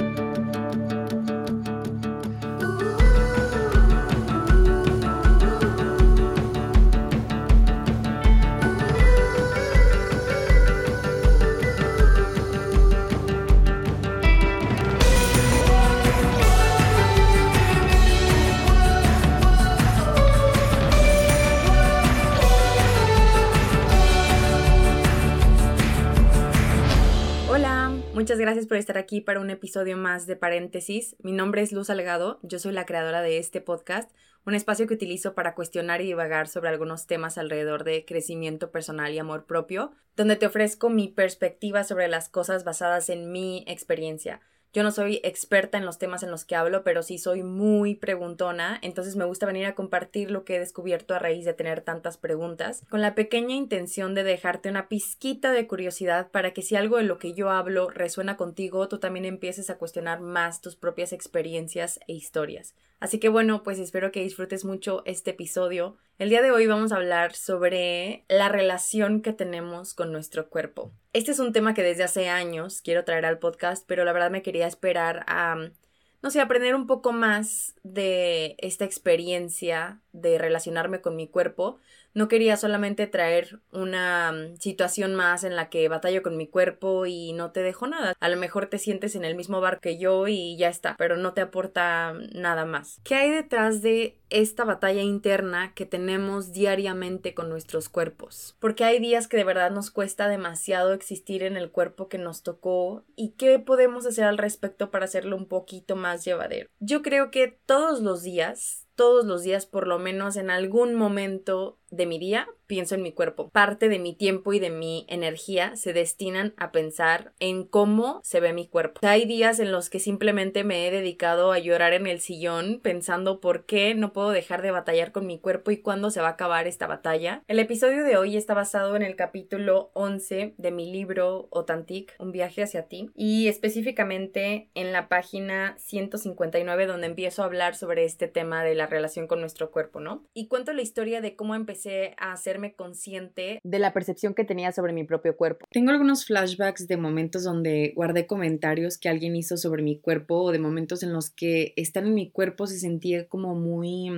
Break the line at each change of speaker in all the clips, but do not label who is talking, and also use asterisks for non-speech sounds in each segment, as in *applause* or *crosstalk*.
Bye. Muchas gracias por estar aquí para un episodio más de Paréntesis. Mi nombre es Luz Salgado, yo soy la creadora de este podcast, un espacio que utilizo para cuestionar y divagar sobre algunos temas alrededor de crecimiento personal y amor propio, donde te ofrezco mi perspectiva sobre las cosas basadas en mi experiencia. Yo no soy experta en los temas en los que hablo, pero sí soy muy preguntona, entonces me gusta venir a compartir lo que he descubierto a raíz de tener tantas preguntas, con la pequeña intención de dejarte una pizquita de curiosidad para que si algo de lo que yo hablo resuena contigo, tú también empieces a cuestionar más tus propias experiencias e historias. Así que bueno, pues espero que disfrutes mucho este episodio. El día de hoy vamos a hablar sobre la relación que tenemos con nuestro cuerpo. Este es un tema que desde hace años quiero traer al podcast, pero la verdad me quería esperar a, no sé, aprender un poco más de esta experiencia de relacionarme con mi cuerpo, no quería solamente traer una mm, situación más en la que batallo con mi cuerpo y no te dejo nada. A lo mejor te sientes en el mismo bar que yo y ya está, pero no te aporta nada más. ¿Qué hay detrás de esta batalla interna que tenemos diariamente con nuestros cuerpos? Porque hay días que de verdad nos cuesta demasiado existir en el cuerpo que nos tocó y qué podemos hacer al respecto para hacerlo un poquito más llevadero. Yo creo que todos los días todos los días, por lo menos en algún momento de mi día, pienso en mi cuerpo. Parte de mi tiempo y de mi energía se destinan a pensar en cómo se ve mi cuerpo. Hay días en los que simplemente me he dedicado a llorar en el sillón pensando por qué no puedo dejar de batallar con mi cuerpo y cuándo se va a acabar esta batalla. El episodio de hoy está basado en el capítulo 11 de mi libro Otantic, Un viaje hacia ti, y específicamente en la página 159 donde empiezo a hablar sobre este tema de la relación con nuestro cuerpo, ¿no? Y cuento la historia de cómo empecé a hacer consciente de la percepción que tenía sobre mi propio cuerpo. Tengo algunos flashbacks de momentos donde guardé comentarios que alguien hizo sobre mi cuerpo o de momentos en los que estar en mi cuerpo se sentía como muy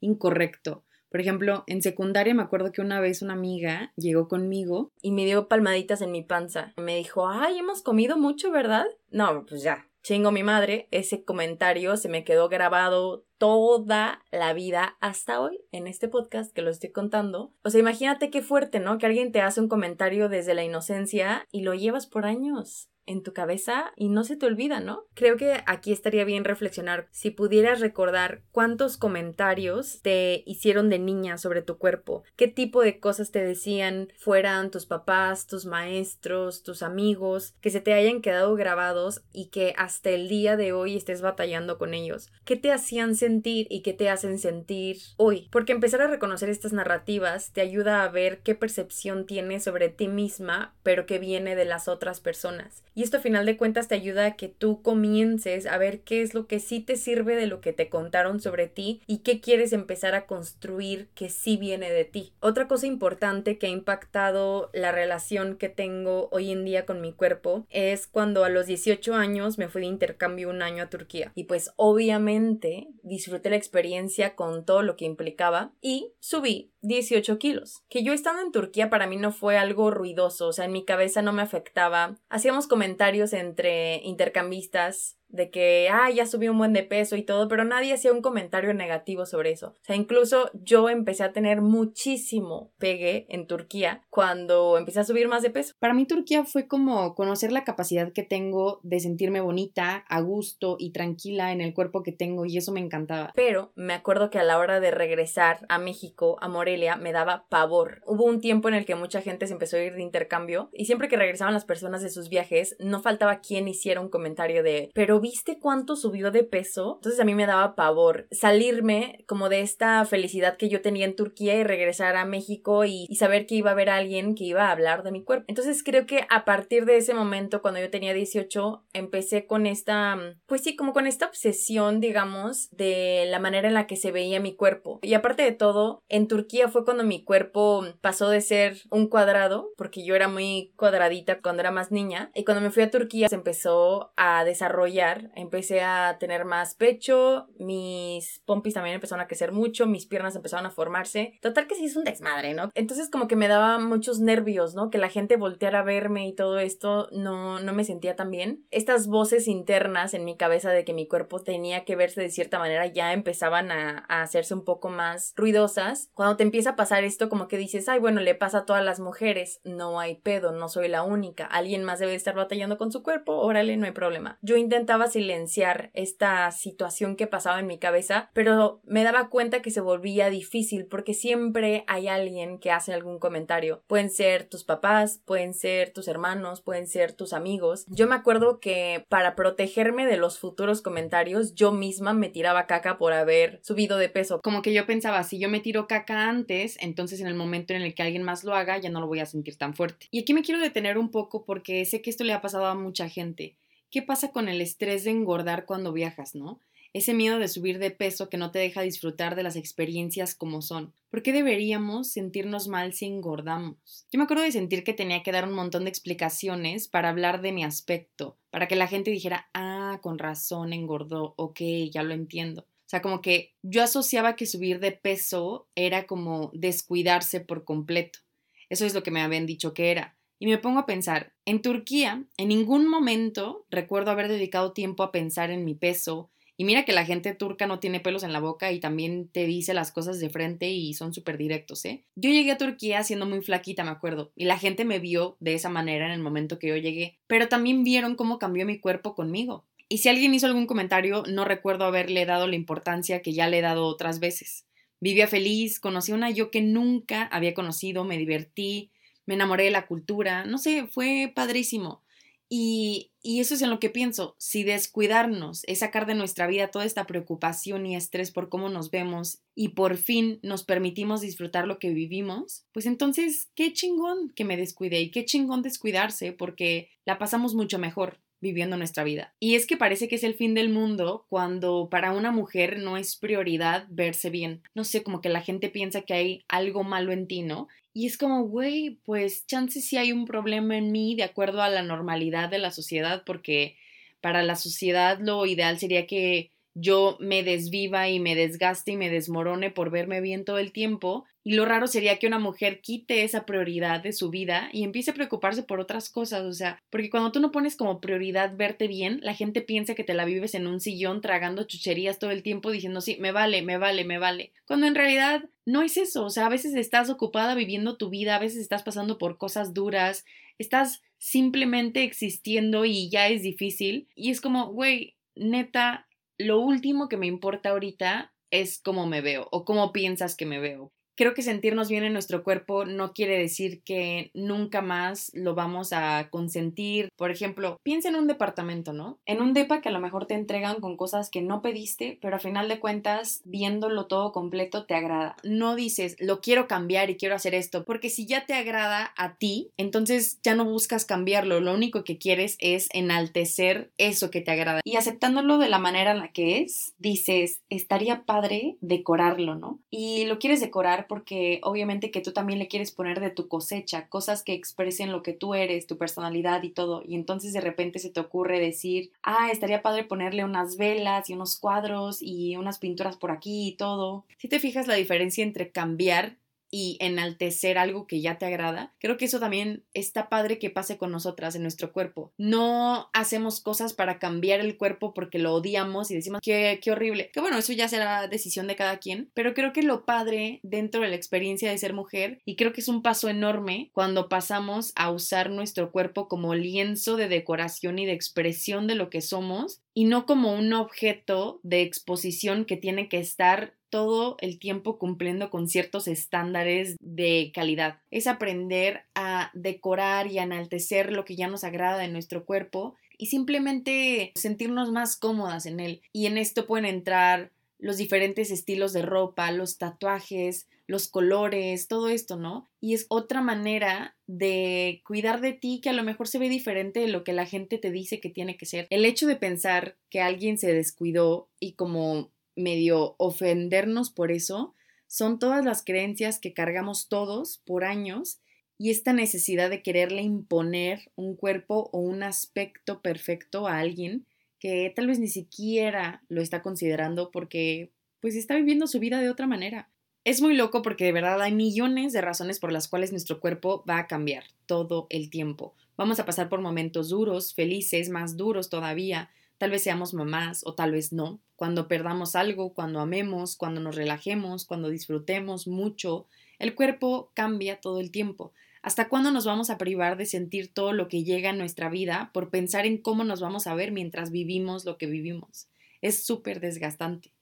incorrecto. Por ejemplo, en secundaria me acuerdo que una vez una amiga llegó conmigo y me dio palmaditas en mi panza. Me dijo, ay, hemos comido mucho, ¿verdad? No, pues ya, chingo mi madre, ese comentario se me quedó grabado toda la vida hasta hoy en este podcast que lo estoy contando. O sea, imagínate qué fuerte, ¿no? Que alguien te hace un comentario desde la inocencia y lo llevas por años en tu cabeza y no se te olvida, ¿no? Creo que aquí estaría bien reflexionar si pudieras recordar cuántos comentarios te hicieron de niña sobre tu cuerpo, qué tipo de cosas te decían fueran tus papás, tus maestros, tus amigos, que se te hayan quedado grabados y que hasta el día de hoy estés batallando con ellos. ¿Qué te hacían sentir y qué te hacen sentir hoy? Porque empezar a reconocer estas narrativas te ayuda a ver qué percepción tienes sobre ti misma, pero que viene de las otras personas. Y esto a final de cuentas te ayuda a que tú comiences a ver qué es lo que sí te sirve de lo que te contaron sobre ti y qué quieres empezar a construir que sí viene de ti. Otra cosa importante que ha impactado la relación que tengo hoy en día con mi cuerpo es cuando a los 18 años me fui de intercambio un año a Turquía. Y pues obviamente disfruté la experiencia con todo lo que implicaba y subí 18 kilos. Que yo estando en Turquía para mí no fue algo ruidoso, o sea, en mi cabeza no me afectaba. Hacíamos comentarios entre intercambistas de que, ah, ya subí un buen de peso y todo, pero nadie hacía un comentario negativo sobre eso. O sea, incluso yo empecé a tener muchísimo pegue en Turquía cuando empecé a subir más de peso. Para mí Turquía fue como conocer la capacidad que tengo de sentirme bonita, a gusto y tranquila en el cuerpo que tengo y eso me encantaba. Pero me acuerdo que a la hora de regresar a México, a Morelia, me daba pavor. Hubo un tiempo en el que mucha gente se empezó a ir de intercambio y siempre que regresaban las personas de sus viajes, no faltaba quien hiciera un comentario de, pero ¿viste cuánto subió de peso? Entonces a mí me daba pavor salirme como de esta felicidad que yo tenía en Turquía y regresar a México y, saber que iba a haber alguien que iba a hablar de mi cuerpo. Entonces creo que a partir de ese momento, cuando yo tenía 18, empecé con esta, pues sí, como con esta obsesión, digamos, de la manera en la que se veía mi cuerpo. Y aparte de todo, en Turquía fue cuando mi cuerpo pasó de ser un cuadrado, porque yo era muy cuadradita cuando era más niña, y cuando me fui a Turquía se empezó a desarrollar empecé a tener más pecho, mis pompis también empezaron a crecer mucho, mis piernas empezaron a formarse. Total que sí es un desmadre, ¿no? Entonces como que me daba muchos nervios, ¿no? Que la gente volteara a verme y todo esto, no, no me sentía tan bien. Estas voces internas en mi cabeza de que mi cuerpo tenía que verse de cierta manera ya empezaban a, a hacerse un poco más ruidosas. Cuando te empieza a pasar esto, como que dices, ay, bueno, le pasa a todas las mujeres, no hay pedo, no soy la única, alguien más debe estar batallando con su cuerpo, órale, no hay problema. Yo intentaba silenciar esta situación que pasaba en mi cabeza, pero me daba cuenta que se volvía difícil porque siempre hay alguien que hace algún comentario. Pueden ser tus papás, pueden ser tus hermanos, pueden ser tus amigos. Yo me acuerdo que para protegerme de los futuros comentarios, yo misma me tiraba caca por haber subido de peso.
Como que yo pensaba, si yo me tiro caca antes, entonces en el momento en el que alguien más lo haga, ya no lo voy a sentir tan fuerte. Y aquí me quiero detener un poco porque sé que esto le ha pasado a mucha gente. ¿Qué pasa con el estrés de engordar cuando viajas, no? Ese miedo de subir de peso que no te deja disfrutar de las experiencias como son. ¿Por qué deberíamos sentirnos mal si engordamos? Yo me acuerdo de sentir que tenía que dar un montón de explicaciones para hablar de mi aspecto, para que la gente dijera, ah, con razón engordó, ok, ya lo entiendo. O sea, como que yo asociaba que subir de peso era como descuidarse por completo. Eso es lo que me habían dicho que era. Y me pongo a pensar, en Turquía, en ningún momento recuerdo haber dedicado tiempo a pensar en mi peso. Y mira que la gente turca no tiene pelos en la boca y también te dice las cosas de frente y son súper directos, ¿eh? Yo llegué a Turquía siendo muy flaquita, me acuerdo, y la gente me vio de esa manera en el momento que yo llegué, pero también vieron cómo cambió mi cuerpo conmigo. Y si alguien hizo algún comentario, no recuerdo haberle dado la importancia que ya le he dado otras veces. Vivía feliz, conocí a una yo que nunca había conocido, me divertí, me enamoré de la cultura, no sé, fue padrísimo. Y, y, eso es en lo que pienso, si descuidarnos es sacar de nuestra vida toda esta preocupación y estrés por cómo nos vemos y por fin nos permitimos disfrutar lo que vivimos, pues entonces qué chingón que me descuide y qué chingón descuidarse porque la pasamos mucho mejor viviendo nuestra vida. Y es que parece que es el fin del mundo cuando para una mujer no es prioridad verse bien. No sé, como que la gente piensa que hay algo malo en ti, ¿no? Y es como, güey, pues chances si hay un problema en mí de acuerdo a la normalidad de la sociedad, porque para la sociedad lo ideal sería que yo me desviva y me desgaste y me desmorone por verme bien todo el tiempo. Y lo raro sería que una mujer quite esa prioridad de su vida y empiece a preocuparse por otras cosas. O sea, porque cuando tú no pones como prioridad verte bien, la gente piensa que te la vives en un sillón tragando chucherías todo el tiempo diciendo, sí, me vale, me vale, me vale. Cuando en realidad no es eso. O sea, a veces estás ocupada viviendo tu vida, a veces estás pasando por cosas duras, estás simplemente existiendo y ya es difícil. Y es como, güey, neta, lo último que me importa ahorita es cómo me veo o cómo piensas que me veo creo que sentirnos bien en nuestro cuerpo no quiere decir que nunca más lo vamos a consentir. Por ejemplo, piensa en un departamento, ¿no? En un depa que a lo mejor te entregan con cosas que no pediste, pero a final de cuentas, viéndolo todo completo, te agrada. No dices, lo quiero cambiar y quiero hacer esto, porque si ya te agrada a ti, entonces ya no buscas cambiarlo. Lo único que quieres es enaltecer eso que te agrada. Y aceptándolo de la manera en la que es, dices, estaría padre decorarlo, ¿no? Y lo quieres decorar porque obviamente que tú también le quieres poner de tu cosecha, cosas que expresen lo que tú eres, tu personalidad y todo. Y entonces de repente se te ocurre decir, ah, estaría padre ponerle unas velas y unos cuadros y unas pinturas por aquí y todo. Si te fijas la diferencia entre cambiar y enaltecer algo que ya te agrada. Creo que eso también está padre que pase con nosotras en nuestro cuerpo. No hacemos cosas para cambiar el cuerpo porque lo odiamos y decimos que qué horrible. Que bueno, eso ya será decisión de cada quien, pero creo que lo padre dentro de la experiencia de ser mujer y creo que es un paso enorme cuando pasamos a usar nuestro cuerpo como lienzo de decoración y de expresión de lo que somos y no como un objeto de exposición que tiene que estar todo el tiempo cumpliendo con ciertos estándares de calidad. Es aprender a decorar y enaltecer lo que ya nos agrada de nuestro cuerpo y simplemente sentirnos más cómodas en él. Y en esto pueden entrar los diferentes estilos de ropa, los tatuajes, los colores, todo esto, ¿no? Y es otra manera de cuidar de ti que a lo mejor se ve diferente de lo que la gente te dice que tiene que ser. El hecho de pensar que alguien se descuidó y como medio ofendernos por eso, son todas las creencias que cargamos todos por años y esta necesidad de quererle imponer un cuerpo o un aspecto perfecto a alguien que tal vez ni siquiera lo está considerando porque pues está viviendo su vida de otra manera. Es muy loco porque de verdad hay millones de razones por las cuales nuestro cuerpo va a cambiar todo el tiempo. Vamos a pasar por momentos duros, felices, más duros todavía. Tal vez seamos mamás o tal vez no. Cuando perdamos algo, cuando amemos, cuando nos relajemos, cuando disfrutemos mucho, el cuerpo cambia todo el tiempo. ¿Hasta cuándo nos vamos a privar de sentir todo lo que llega en nuestra vida por pensar en cómo nos vamos a ver mientras vivimos lo que vivimos? Es súper desgastante.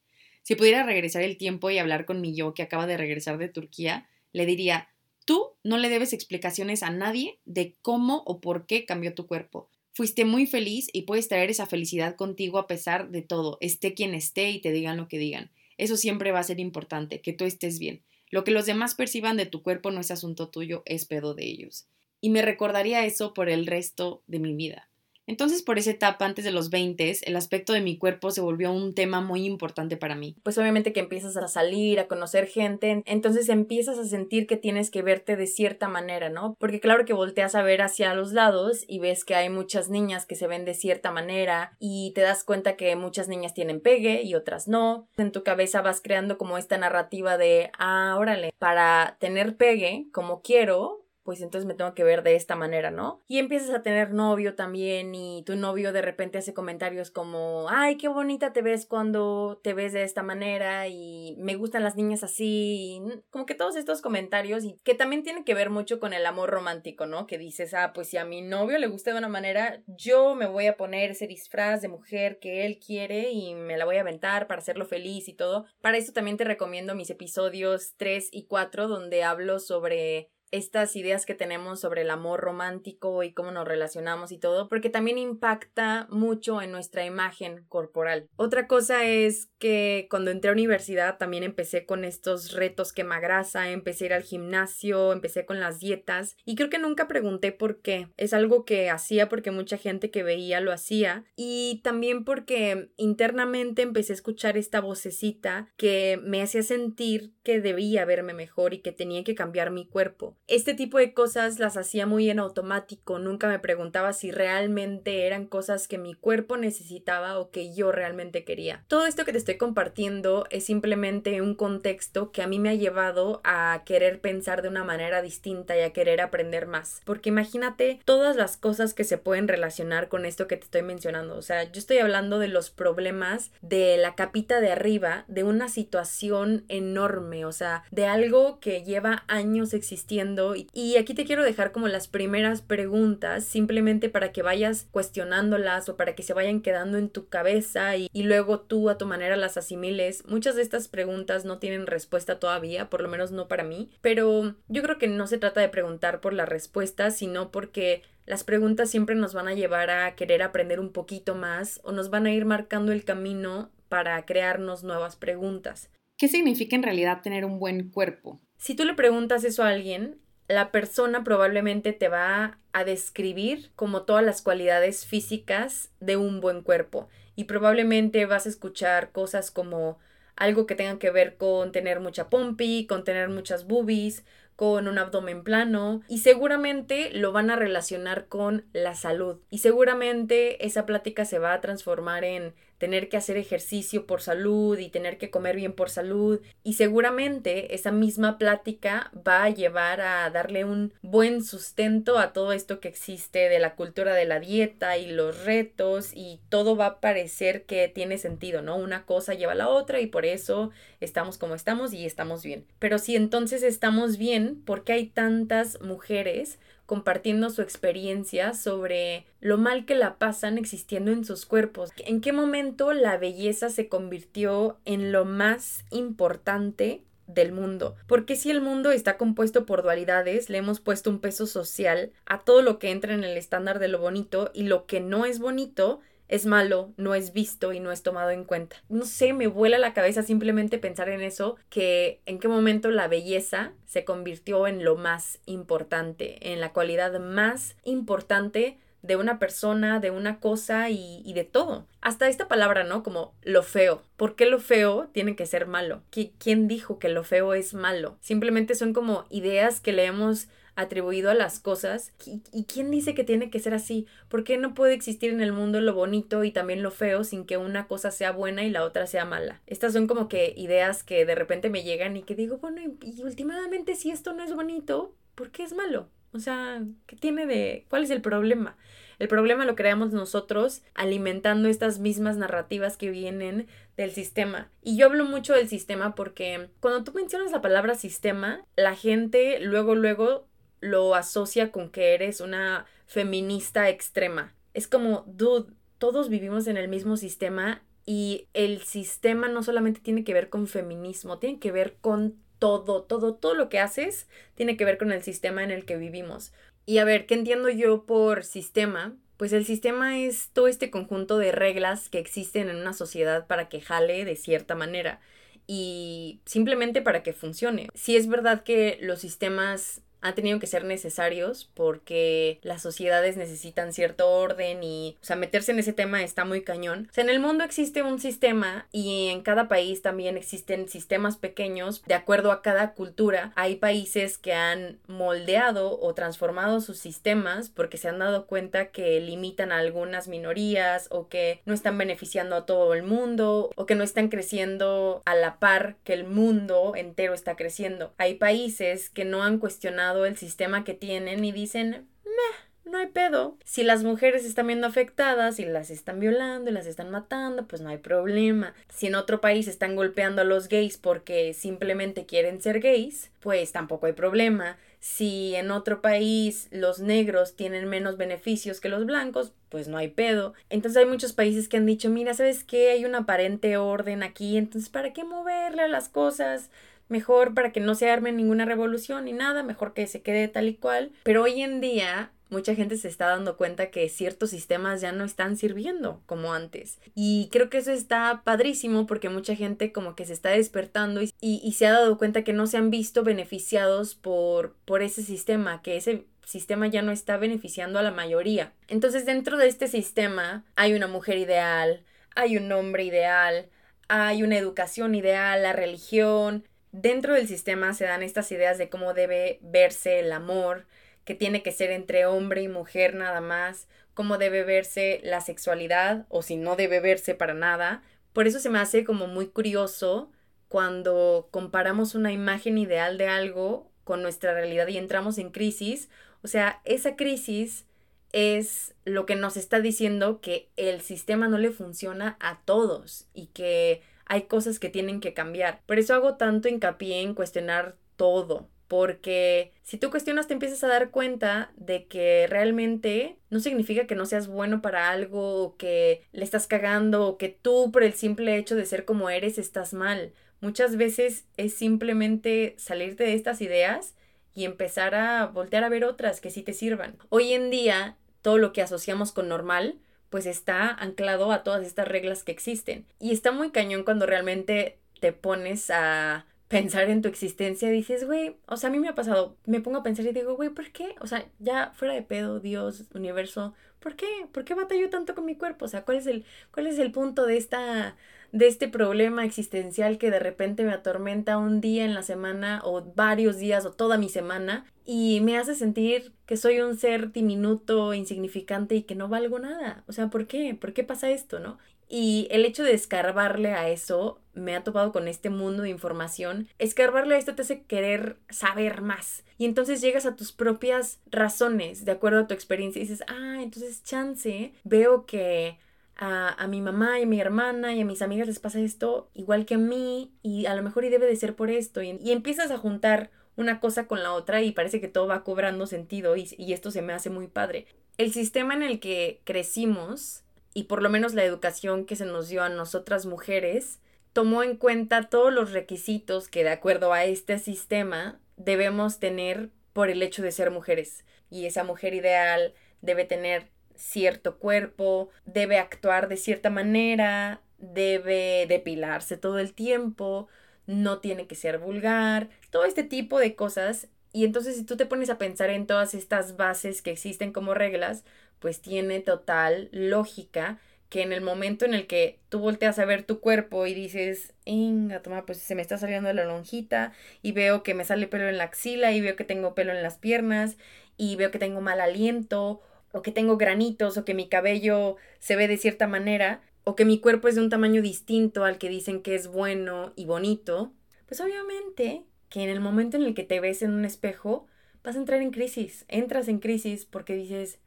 Si pudiera regresar el tiempo y hablar con mi yo que acaba de regresar de Turquía, le diría, tú no le debes explicaciones a nadie de cómo o por qué cambió tu cuerpo. Fuiste muy feliz y puedes traer esa felicidad contigo a pesar de todo, esté quien esté y te digan lo que digan. Eso siempre va a ser importante, que tú estés bien. Lo que los demás perciban de tu cuerpo no es asunto tuyo, es pedo de ellos. Y me recordaría eso por el resto de mi vida. Entonces, por esa etapa, antes de los 20, el aspecto de mi cuerpo se volvió un tema muy importante para mí.
Pues obviamente que empiezas a salir, a conocer gente, entonces empiezas a sentir que tienes que verte de cierta manera, ¿no? Porque claro que volteas a ver hacia los lados y ves que hay muchas niñas que se ven de cierta manera y te das cuenta que muchas niñas tienen pegue y otras no. En tu cabeza vas creando como esta narrativa de, ah, órale, para tener pegue como quiero, pues entonces me tengo que ver de esta manera, ¿no? Y empiezas a tener novio también y tu novio de repente hace comentarios como, ay, qué bonita te ves cuando te ves de esta manera y me gustan las niñas así, como que todos estos comentarios y que también tiene que ver mucho con el amor romántico, ¿no? Que dices, ah, pues si a mi novio le gusta de una manera, yo me voy a poner ese disfraz de mujer que él quiere y me la voy a aventar para hacerlo feliz y todo. Para eso también te recomiendo mis episodios 3 y 4 donde hablo sobre estas ideas que tenemos sobre el amor romántico y cómo nos relacionamos y todo, porque también impacta mucho en nuestra imagen corporal. Otra cosa es que cuando entré a universidad también empecé con estos retos quemagrasa, empecé a ir al gimnasio, empecé con las dietas y creo que nunca pregunté por qué. Es algo que hacía porque mucha gente que veía lo hacía y también porque internamente empecé a escuchar esta vocecita que me hacía sentir que debía verme mejor y que tenía que cambiar mi cuerpo este tipo de cosas las hacía muy en automático, nunca me preguntaba si realmente eran cosas que mi cuerpo necesitaba o que yo realmente quería. Todo esto que te estoy compartiendo es simplemente un contexto que a mí me ha llevado a querer pensar de una manera distinta y a querer aprender más. Porque imagínate todas las cosas que se pueden relacionar con esto que te estoy mencionando. O sea, yo estoy hablando de los problemas de la capita de arriba, de una situación enorme, o sea, de algo que lleva años existiendo y aquí te quiero dejar como las primeras preguntas, simplemente para que vayas cuestionándolas o para que se vayan quedando en tu cabeza y, y luego tú a tu manera las asimiles. Muchas de estas preguntas no tienen respuesta todavía, por lo menos no para mí, pero yo creo que no se trata de preguntar por la respuesta, sino porque las preguntas siempre nos van a llevar a querer aprender un poquito más o nos van a ir marcando el camino para crearnos nuevas preguntas.
¿Qué significa en realidad tener un buen cuerpo?
Si tú le preguntas eso a alguien, la persona probablemente te va a describir como todas las cualidades físicas de un buen cuerpo. Y probablemente vas a escuchar cosas como algo que tenga que ver con tener mucha pompi, con tener muchas boobies, con un abdomen plano y seguramente lo van a relacionar con la salud y seguramente esa plática se va a transformar en tener que hacer ejercicio por salud y tener que comer bien por salud y seguramente esa misma plática va a llevar a darle un buen sustento a todo esto que existe de la cultura de la dieta y los retos y todo va a parecer que tiene sentido, ¿no? Una cosa lleva a la otra y por eso estamos como estamos y estamos bien. Pero si entonces estamos bien, ¿por qué hay tantas mujeres compartiendo su experiencia sobre lo mal que la pasan existiendo en sus cuerpos. ¿En qué momento la belleza se convirtió en lo más importante del mundo. Porque si el mundo está compuesto por dualidades, le hemos puesto un peso social a todo lo que entra en el estándar de lo bonito y lo que no es bonito es malo, no es visto y no es tomado en cuenta. No sé, me vuela la cabeza simplemente pensar en eso, que en qué momento la belleza se convirtió en lo más importante, en la cualidad más importante de una persona, de una cosa y, de todo. Hasta esta palabra, ¿no? Como lo feo. ¿Por qué lo feo tiene que ser malo? ¿Quién dijo que lo feo es malo? Simplemente son como ideas que le hemos atribuido a las cosas. ¿Y, quién dice que tiene que ser así? ¿Por qué no puede existir en el mundo lo bonito y también lo feo sin que una cosa sea buena y la otra sea mala? Estas son como que ideas que de repente me llegan y que digo, bueno, y, últimamente si esto no es bonito, ¿por qué es malo? O sea, ¿qué tiene de... ¿Cuál es el problema? El problema lo creamos nosotros alimentando estas mismas narrativas que vienen del sistema. Y yo hablo mucho del sistema porque cuando tú mencionas la palabra sistema, la gente luego, luego lo asocia con que eres una feminista extrema. Es como, dude, todos vivimos en el mismo sistema y el sistema no solamente tiene que ver con feminismo, tiene que ver con todo, todo, todo lo que haces tiene que ver con el sistema en el que vivimos. Y a ver, ¿qué entiendo yo por sistema? Pues el sistema es todo este conjunto de reglas que existen en una sociedad para que jale de cierta manera y simplemente para que funcione. Si es verdad que los sistemas han tenido que ser necesarios porque las sociedades necesitan cierto orden y, o sea, meterse en ese tema está muy cañón. O sea, en el mundo existe un sistema y en cada país también existen sistemas pequeños de acuerdo a cada cultura. Hay países que han moldeado o transformado sus sistemas porque se han dado cuenta que limitan a algunas minorías o que no están beneficiando a todo el mundo o que no están creciendo a la par que el mundo entero está creciendo. Hay países que no han cuestionado el sistema que tienen y dicen, Meh, no hay pedo. Si las mujeres están viendo afectadas y las están violando y las están matando, pues no hay problema. Si en otro país están golpeando a los gays porque simplemente quieren ser gays, pues tampoco hay problema. Si en otro país los negros tienen menos beneficios que los blancos, pues no hay pedo. Entonces hay muchos países que han dicho, mira, ¿sabes qué? Hay un aparente orden aquí, entonces ¿para qué moverle a las cosas? Mejor para que no se arme ninguna revolución ni nada, mejor que se quede tal y cual. Pero hoy en día mucha gente se está dando cuenta que ciertos sistemas ya no están sirviendo como antes. Y creo que eso está padrísimo porque mucha gente como que se está despertando y, y, se ha dado cuenta que no se han visto beneficiados por, por ese sistema, que ese sistema ya no está beneficiando a la mayoría. Entonces dentro de este sistema hay una mujer ideal, hay un hombre ideal, hay una educación ideal, la religión, Dentro del sistema se dan estas ideas de cómo debe verse el amor, que tiene que ser entre hombre y mujer nada más, cómo debe verse la sexualidad o si no debe verse para nada. Por eso se me hace como muy curioso cuando comparamos una imagen ideal de algo con nuestra realidad y entramos en crisis. O sea, esa crisis es lo que nos está diciendo que el sistema no le funciona a todos y que hay cosas que tienen que cambiar. Por eso hago tanto hincapié en cuestionar todo, porque si tú cuestionas te empiezas a dar cuenta de que realmente no significa que no seas bueno para algo o que le estás cagando o que tú por el simple hecho de ser como eres estás mal. Muchas veces es simplemente salirte de estas ideas y empezar a voltear a ver otras que sí te sirvan. Hoy en día todo lo que asociamos con normal pues está anclado a todas estas reglas que existen. Y está muy cañón cuando realmente te pones a pensar en tu existencia, dices, güey, o sea, a mí me ha pasado, me pongo a pensar y digo, güey, ¿por qué? O sea, ya fuera de pedo, Dios, universo, ¿por qué? ¿Por qué batallo tanto con mi cuerpo? O sea, ¿cuál es el, cuál es el punto de esta de este problema existencial que de repente me atormenta un día en la semana o varios días o toda mi semana y me hace sentir que soy un ser diminuto, insignificante y que no valgo nada. O sea, ¿por qué? ¿Por qué pasa esto, no? Y el hecho de escarbarle a eso me ha topado con este mundo de información. Escarbarle a esto te hace querer saber más. Y entonces llegas a tus propias razones de acuerdo a tu experiencia y dices, ah, entonces chance, veo que a, mi mamá y a mi hermana y a mis amigas les pasa esto igual que a mí y a lo mejor y debe de ser por esto y, empiezas a juntar una cosa con la otra y parece que todo va cobrando sentido y, y esto se me hace muy padre. El sistema en el que crecimos y por lo menos la educación que se nos dio a nosotras mujeres tomó en cuenta todos los requisitos que de acuerdo a este sistema debemos tener por el hecho de ser mujeres. Y esa mujer ideal debe tener cierto cuerpo, debe actuar de cierta manera, debe depilarse todo el tiempo, no tiene que ser vulgar, todo este tipo de cosas. Y entonces si tú te pones a pensar en todas estas bases que existen como reglas, pues tiene total lógica que en el momento en el que tú volteas a ver tu cuerpo y dices, inga, toma, pues se me está saliendo la lonjita y veo que me sale pelo en la axila y veo que tengo pelo en las piernas y veo que tengo mal aliento o que tengo granitos o que mi cabello se ve de cierta manera o que mi cuerpo es de un tamaño distinto al que dicen que es bueno y bonito, pues obviamente que en el momento en el que te ves en un espejo vas a entrar en crisis, entras en crisis porque dices,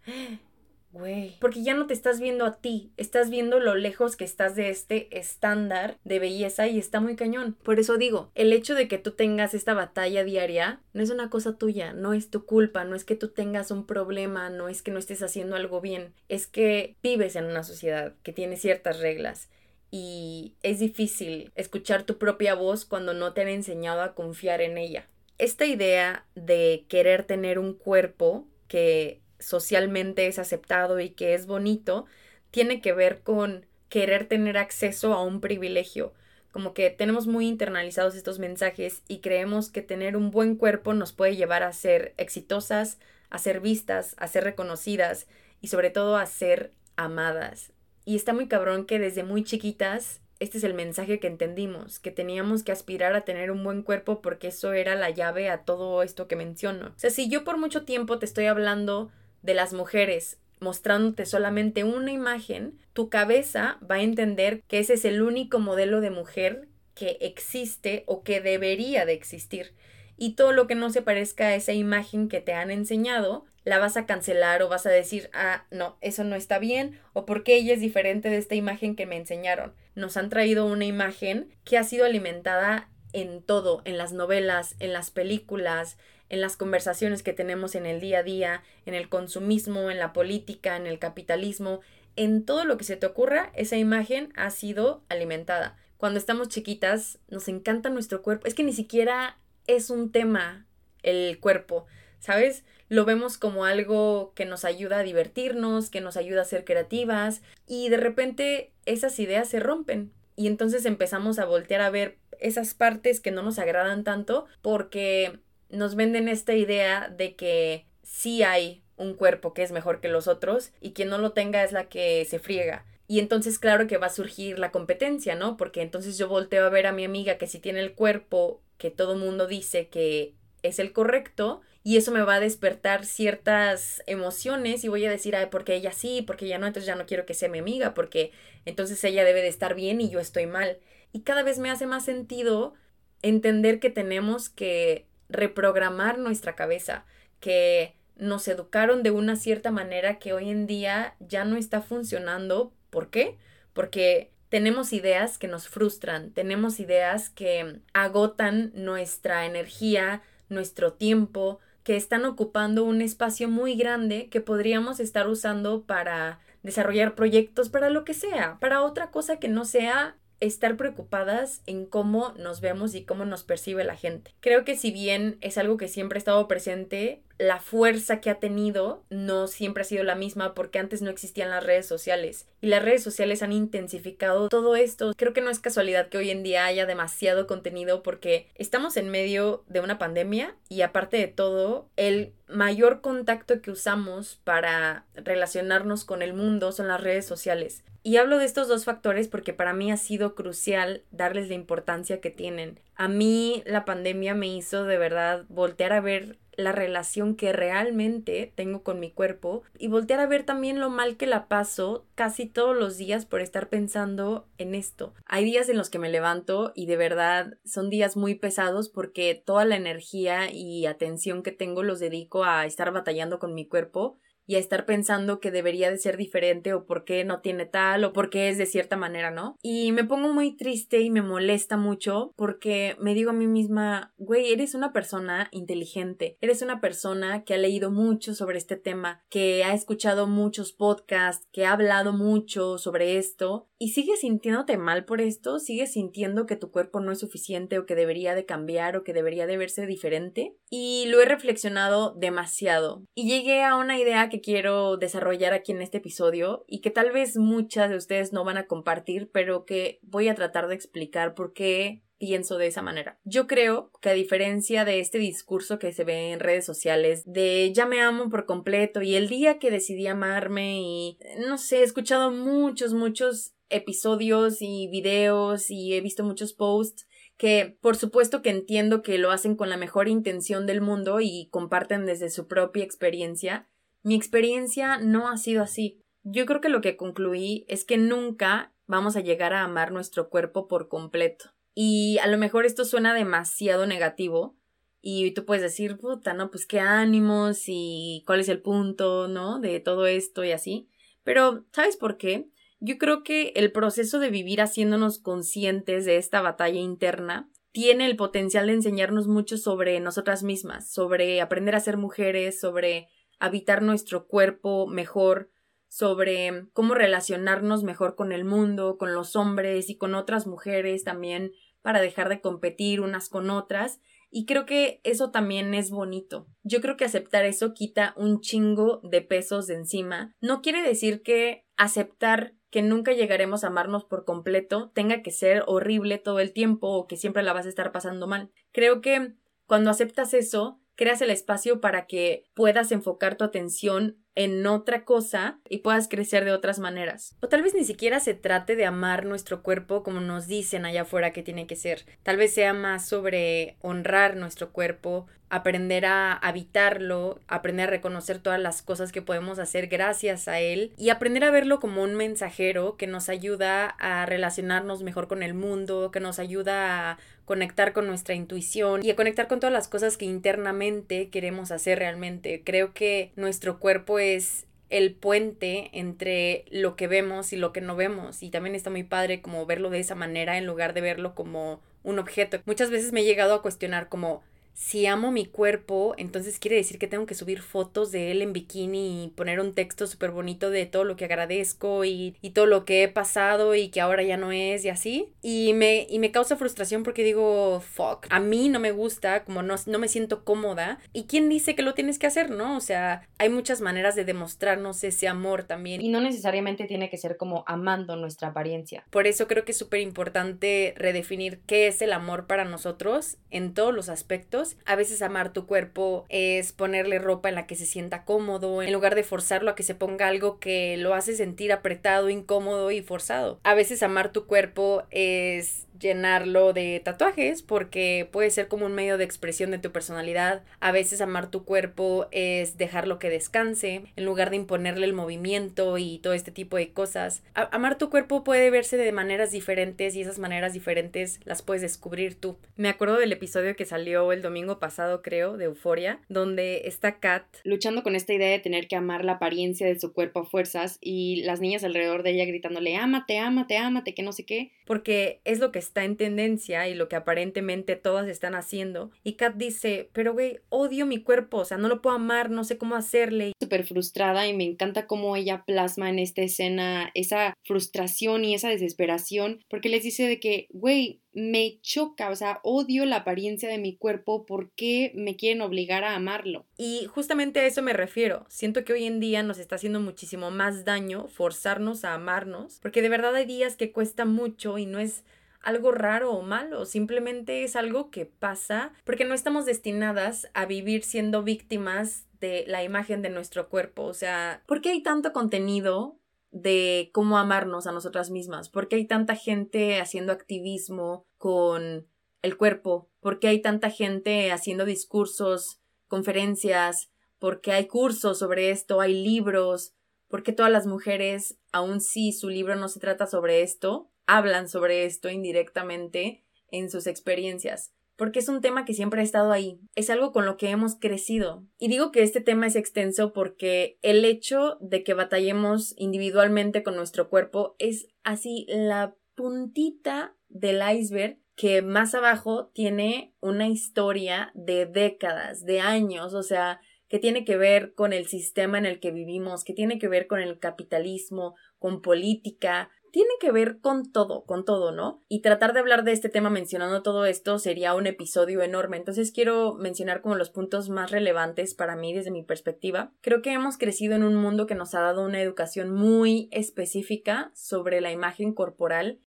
Güey. Porque ya no te estás viendo a ti, estás viendo lo lejos que estás de este estándar de belleza y está muy cañón. Por eso digo, el hecho de que tú tengas esta batalla diaria no es una cosa tuya, no es tu culpa, no es que tú tengas un problema, no es que no estés haciendo algo bien, es que vives en una sociedad que tiene ciertas reglas y es difícil escuchar tu propia voz cuando no te han enseñado a confiar en ella. Esta idea de querer tener un cuerpo que socialmente es aceptado y que es bonito, tiene que ver con querer tener acceso a un privilegio. Como que tenemos muy internalizados estos mensajes y creemos que tener un buen cuerpo nos puede llevar a ser exitosas, a ser vistas, a ser reconocidas y sobre todo a ser amadas. Y está muy cabrón que desde muy chiquitas este es el mensaje que entendimos, que teníamos que aspirar a tener un buen cuerpo porque eso era la llave a todo esto que menciono. O sea, si yo por mucho tiempo te estoy hablando de las mujeres mostrándote solamente una imagen, tu cabeza va a entender que ese es el único modelo de mujer que existe o que debería de existir. Y todo lo que no se parezca a esa imagen que te han enseñado, la vas a cancelar o vas a decir, ah, no, eso no está bien, o porque ella es diferente de esta imagen que me enseñaron. Nos han traído una imagen que ha sido alimentada en todo, en las novelas, en las películas, en las conversaciones que tenemos en el día a día, en el consumismo, en la política, en el capitalismo, en todo lo que se te ocurra, esa imagen ha sido alimentada. Cuando estamos chiquitas, nos encanta nuestro cuerpo. Es que ni siquiera es un tema el cuerpo, ¿sabes? Lo vemos como algo que nos ayuda a divertirnos, que nos ayuda a ser creativas y de repente esas ideas se rompen y entonces empezamos a voltear a ver esas partes que no nos agradan tanto porque nos venden esta idea de que sí hay un cuerpo que es mejor que los otros y quien no lo tenga es la que se friega. Y entonces claro que va a surgir la competencia, ¿no? Porque entonces yo volteo a ver a mi amiga que si tiene el cuerpo que todo mundo dice que es el correcto y eso me va a despertar ciertas emociones y voy a decir, ay, porque ella sí, porque ella no, entonces ya no quiero que sea mi amiga, porque entonces ella debe de estar bien y yo estoy mal. Y cada vez me hace más sentido entender que tenemos que reprogramar nuestra cabeza, que nos educaron de una cierta manera que hoy en día ya no está funcionando. ¿Por qué? Porque tenemos ideas que nos frustran, tenemos ideas que agotan nuestra energía, nuestro tiempo, que están ocupando un espacio muy grande que podríamos estar usando para desarrollar proyectos, para lo que sea, para otra cosa que no sea estar preocupadas en cómo nos vemos y cómo nos percibe la gente. Creo que si bien es algo que siempre ha estado presente, la fuerza que ha tenido no siempre ha sido la misma porque antes no existían las redes sociales y las redes sociales han intensificado todo esto. Creo que no es casualidad que hoy en día haya demasiado contenido porque estamos en medio de una pandemia y aparte de todo, el mayor contacto que usamos para relacionarnos con el mundo son las redes sociales. Y hablo de estos dos factores porque para mí ha sido crucial darles la importancia que tienen. A mí la pandemia me hizo de verdad voltear a ver la relación que realmente tengo con mi cuerpo y voltear a ver también lo mal que la paso casi todos los días por estar pensando en esto. Hay días en los que me levanto y de verdad son días muy pesados porque toda la energía y atención que tengo los dedico a estar batallando con mi cuerpo y a estar pensando que debería de ser diferente o por qué no tiene tal o por qué es de cierta manera, ¿no? Y me pongo muy triste y me molesta mucho porque me digo a mí misma, güey, eres una persona inteligente, eres una persona que ha leído mucho sobre este tema, que ha escuchado muchos podcasts, que ha hablado mucho sobre esto y sigues sintiéndote mal por esto, sigues sintiendo que tu cuerpo no es suficiente o que debería de cambiar o que debería de verse diferente y lo he reflexionado demasiado y llegué a una idea que quiero desarrollar aquí en este episodio y que tal vez muchas de ustedes no van a compartir, pero que voy a tratar de explicar por qué pienso de esa manera. Yo creo que a diferencia de este discurso que se ve en redes sociales de ya me amo por completo y el día que decidí amarme y no sé, he escuchado muchos, muchos episodios y videos y he visto muchos posts que por supuesto que entiendo que lo hacen con la mejor intención del mundo y comparten desde su propia experiencia. Mi experiencia no ha sido así. Yo creo que lo que concluí es que nunca vamos a llegar a amar nuestro cuerpo por completo. Y a lo mejor esto suena demasiado negativo y tú puedes decir, puta, no, pues qué ánimos y cuál es el punto, ¿no? De todo esto y así. Pero, ¿sabes por qué? Yo creo que el proceso de vivir haciéndonos conscientes de esta batalla interna tiene el potencial de enseñarnos mucho sobre nosotras mismas, sobre aprender a ser mujeres, sobre habitar nuestro cuerpo mejor, sobre cómo relacionarnos mejor con el mundo, con los hombres y con otras mujeres también para dejar de competir unas con otras y creo que eso también es bonito. Yo creo que aceptar eso quita un chingo de pesos de encima. No quiere decir que aceptar que nunca llegaremos a amarnos por completo tenga que ser horrible todo el tiempo o que siempre la vas a estar pasando mal. Creo que cuando aceptas eso, creas el espacio para que puedas enfocar tu atención en otra cosa y puedas crecer de otras maneras. O tal vez ni siquiera se trate de amar nuestro cuerpo como nos dicen allá afuera que tiene que ser. Tal vez sea más sobre honrar nuestro cuerpo, aprender a habitarlo, aprender a reconocer todas las cosas que podemos hacer gracias a él y aprender a verlo como un mensajero que nos ayuda a relacionarnos mejor con el mundo, que nos ayuda a conectar con nuestra intuición y a conectar con todas las cosas que internamente queremos hacer realmente. Creo que nuestro cuerpo es el puente entre lo que vemos y lo que no vemos y también está muy padre como verlo de esa manera en lugar de verlo como un objeto. Muchas veces me he llegado a cuestionar como si amo mi cuerpo, entonces quiere decir que tengo que subir fotos de él en bikini y poner un texto súper bonito de todo lo que agradezco y, y, todo lo que he pasado y que ahora ya no es y así. Y me, y me causa frustración porque digo, fuck, a mí no me gusta, como no, no me siento cómoda. ¿Y quién dice que lo tienes que hacer, no? O sea, hay muchas maneras de demostrarnos ese amor también.
Y no necesariamente tiene que ser como amando nuestra apariencia.
Por eso creo que es súper importante redefinir qué es el amor para nosotros en todos los aspectos a veces amar tu cuerpo es ponerle ropa en la que se sienta cómodo, en lugar de forzarlo a que se ponga algo que lo hace sentir apretado, incómodo y forzado. A veces amar tu cuerpo es llenarlo de tatuajes porque puede ser como un medio de expresión de tu personalidad. A veces amar tu cuerpo es dejarlo que descanse en lugar de imponerle el movimiento y todo este tipo de cosas. amar tu cuerpo puede verse de maneras diferentes y esas maneras diferentes las puedes descubrir tú. Me acuerdo del episodio que salió el domingo pasado, creo, de Euforia, donde está Kat
luchando con esta idea de tener que amar la apariencia de su cuerpo a fuerzas y las niñas alrededor de ella gritándole, ámate, ámate, ámate, que no sé qué.
Porque es lo que está en tendencia y lo que aparentemente todas están haciendo. Y Kat dice, pero güey, odio mi cuerpo, o sea, no lo puedo amar, no sé cómo hacerle.
Súper frustrada y me encanta cómo ella plasma en esta escena esa frustración y esa desesperación, porque les dice de que, güey, me choca, o sea, odio la apariencia de mi cuerpo, ¿por qué me quieren obligar a amarlo?
Y justamente a eso me refiero. Siento que hoy en día nos está haciendo muchísimo más daño forzarnos a amarnos, porque de verdad hay días que cuesta mucho y no es algo raro o malo, simplemente es algo que pasa porque no estamos destinadas a vivir siendo víctimas de la imagen de nuestro cuerpo, o sea, ¿por qué hay tanto contenido de cómo amarnos a nosotras mismas? ¿Por qué hay tanta gente haciendo activismo con el cuerpo? ¿Por qué hay tanta gente haciendo discursos, conferencias? ¿Por qué hay cursos sobre esto? ¿Hay libros? ¿Por qué todas las mujeres, aun si su libro no se trata sobre esto, hablan sobre esto indirectamente en sus experiencias, porque es un tema que siempre ha estado ahí, es algo con lo que hemos crecido. Y digo que este tema es extenso porque el hecho de que batallemos individualmente con nuestro cuerpo es así la puntita del iceberg que más abajo tiene una historia de décadas, de años, o sea, que tiene que ver con el sistema en el que vivimos, que tiene que ver con el capitalismo, con política, tiene que ver con todo, con todo, ¿no? Y tratar de hablar de este tema mencionando todo esto sería un episodio enorme. Entonces quiero mencionar como los puntos más relevantes para mí desde mi perspectiva. Creo que hemos crecido en un mundo que nos ha dado una educación muy específica sobre la imagen corporal